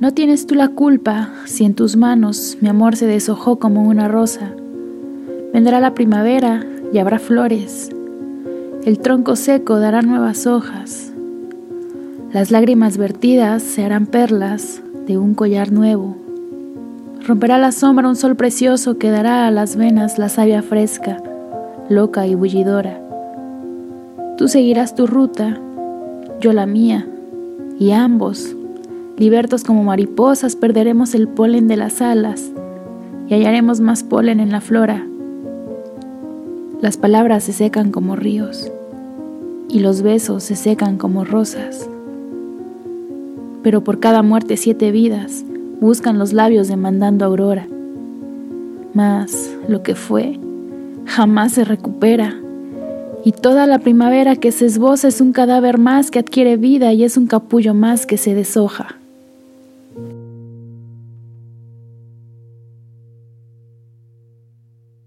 No tienes tú la culpa si en tus manos mi amor se deshojó como una rosa. Vendrá la primavera y habrá flores. El tronco seco dará nuevas hojas. Las lágrimas vertidas se harán perlas de un collar nuevo. Romperá la sombra un sol precioso que dará a las venas la savia fresca, loca y bullidora. Tú seguirás tu ruta, yo la mía, y ambos, libertos como mariposas, perderemos el polen de las alas y hallaremos más polen en la flora. Las palabras se secan como ríos y los besos se secan como rosas. Pero por cada muerte siete vidas buscan los labios demandando aurora. Mas lo que fue jamás se recupera. Y toda la primavera que se esboza es un cadáver más que adquiere vida y es un capullo más que se deshoja.